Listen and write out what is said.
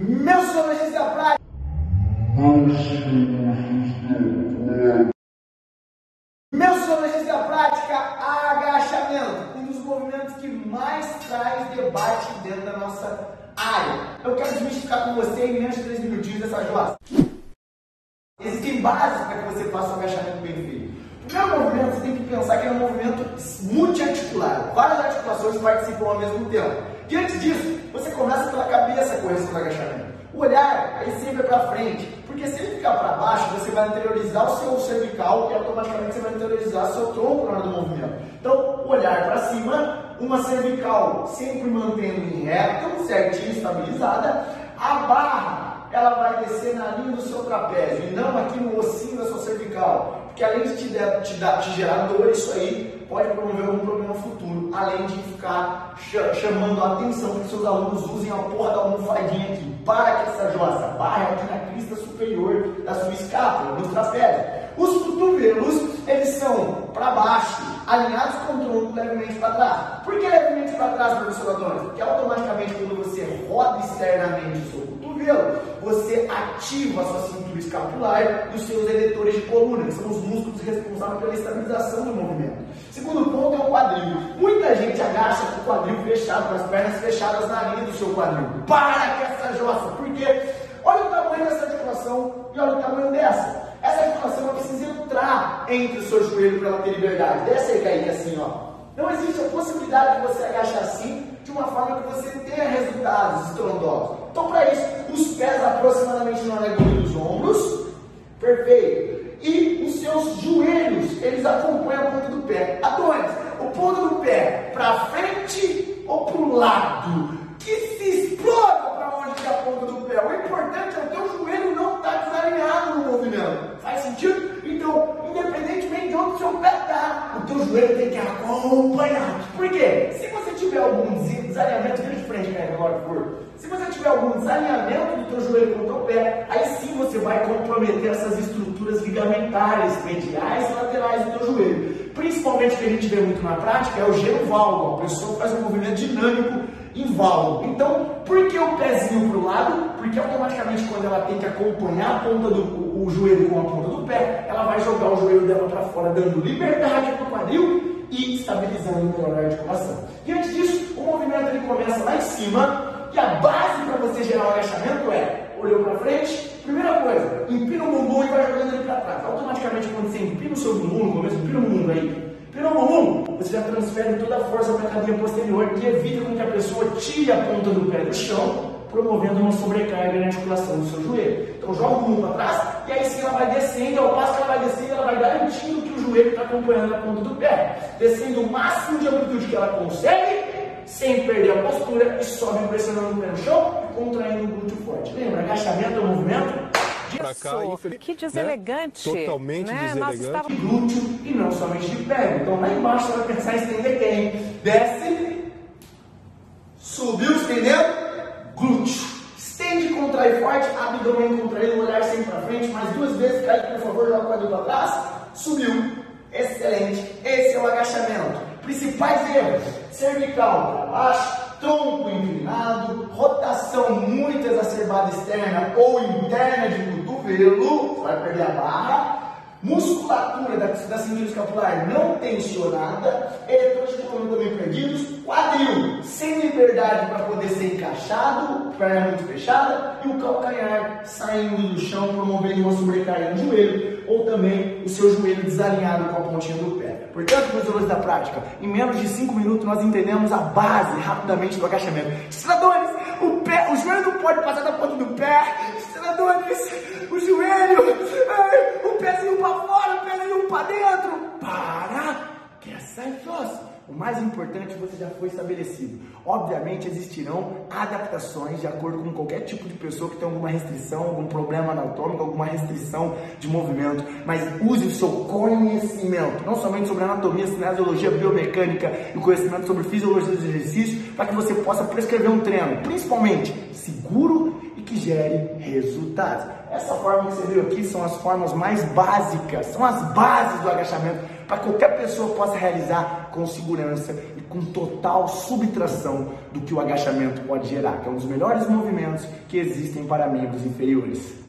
Meus senhores da prática. Meus senhores da prática, agachamento, um dos movimentos que mais traz debate dentro da nossa área. Eu quero desmistificar com você em menos de 3 minutinhos essa jossa. Existem bases para que você faça o agachamento bem feito. O primeiro movimento, você tem que pensar que é um movimento multiarticular. Várias articulações participam ao mesmo tempo. Diante disso, você começa do agachamento. O olhar aí sempre é para frente, porque se ele ficar para baixo, você vai anteriorizar o seu cervical e automaticamente você vai anteriorizar o seu tronco na hora do movimento. Então, o olhar para cima, uma cervical sempre mantendo em reto, certinho, estabilizada. A barra, ela vai descer na linha do seu trapézio e não aqui no ossinho da sua cervical. Porque além de te, der, te, dar, te gerar dor, isso aí pode promover algum problema futuro. Além de ficar chamando a atenção para que seus alunos usem a porra da almofadinha aqui. Para que essa jossa barra aqui na crista superior da sua escápula, no trapézio. Os cotovelos, eles são para baixo, alinhados com o tronco levemente para trás. Por que levemente para trás, professor Adonis? Porque automaticamente quando você roda externamente o seu cotovelo, você ativa a sua cintura escapular os seus eletores de coluna, que são os músculos responsáveis pela estabilização do movimento. Segundo ponto é o quadril. Muita gente agacha com o quadril fechado, com as pernas fechadas na linha do seu quadril. Para com essa jossa, porque olha o tamanho dessa articulação e olha o tamanho dessa. Essa articulação precisa entrar entre o seu joelho para ela ter liberdade. Desce aí, cair assim, ó. Não existe a possibilidade de você agachar assim de uma forma que você tenha resultados estrondosos. Então, para isso, pés aproximadamente na altura dos ombros, perfeito. E os seus joelhos, eles acompanham a ponta do pé. Adonis, o ponto do pé para frente ou para o lado? Que se exploda para onde está a ponta do pé. O importante é o teu joelho não estar tá desalinhado no movimento. Faz sentido? Então, independentemente de onde o seu pé está, o teu joelho tem que acompanhar. Por quê? Se você tiver algum desalinhamento, vira de frente, cara, agora por se você tiver algum desalinhamento do teu joelho com o teu pé, aí sim você vai comprometer essas estruturas ligamentares, mediais e laterais do teu joelho. Principalmente o que a gente vê muito na prática é o gelo válvulo. A pessoa faz um movimento dinâmico em válvulo. Então, por que o pezinho para o lado? Porque automaticamente quando ela tem que acompanhar a ponta do o joelho com a ponta do pé, ela vai jogar o joelho dela para fora, dando liberdade para o quadril e estabilizando melhor a articulação. Diante disso, o movimento ele começa lá em cima que a base para você gerar o agachamento é olhou para frente, primeira coisa, empina o bumbum e vai jogando ele para trás. Automaticamente, quando você empina o seu bumbum, no começo, empina o bumbum aí, empina o bumbum, você já transfere toda a força para a cadeia posterior que evita com que a pessoa tire a ponta do pé do chão, promovendo uma sobrecarga na articulação do seu joelho. Então, joga o bumbum para trás e aí sim ela vai descendo, ao passo que ela vai descendo, ela vai garantindo que o joelho está acompanhando a ponta do pé, descendo o máximo de amplitude que ela consegue sem perder a postura e sobe pressionando o pé no chão e contraindo o glúteo forte. Lembra, agachamento é um movimento de pra cá, infeliz... Que deselegante. Né? Totalmente né? deselegante. Estava... Glúteo e não somente de pé. Então lá embaixo você vai pensar em estender quem? Desce, subiu, estendeu, glúteo. Estende, contrai forte, abdômen contraído, olhar sempre para frente, mais duas vezes, cai, por favor, joga o quadril para trás, subiu. Excelente. Esse é o agachamento. Principais erros: cervical baixo, tronco inclinado, rotação muito exacerbada externa ou interna de cotovelo, vai perder a barra, musculatura da, da cintura escapular não tensionada, coluna também perdidos, quadril sem liberdade para poder ser encaixado, perna muito fechada, e o calcanhar saindo do chão, promovendo uma sobrecarga no joelho, ou também o seu joelho desalinhado com a pontinha do pé. Portanto, professores da prática, em menos de 5 minutos nós entendemos a base rapidamente do agachamento. Senadores, o, pé, o joelho não pode passar da ponta do pé. Senadores, o joelho, ai, o pezinho para fora, o pezinho para dentro. Para, que essa é fácil. O mais importante você já foi estabelecido. Obviamente existirão adaptações de acordo com qualquer tipo de pessoa que tem alguma restrição, algum problema anatômico, alguma restrição de movimento, mas use o seu conhecimento, não somente sobre anatomia, cinesiologia, biomecânica e o conhecimento sobre fisiologia dos exercícios, para que você possa prescrever um treino, principalmente seguro e que gere resultados. Essa forma que você viu aqui são as formas mais básicas, são as bases do agachamento para que qualquer pessoa possa realizar com segurança e com total subtração do que o agachamento pode gerar, que é um dos melhores movimentos que existem para membros inferiores.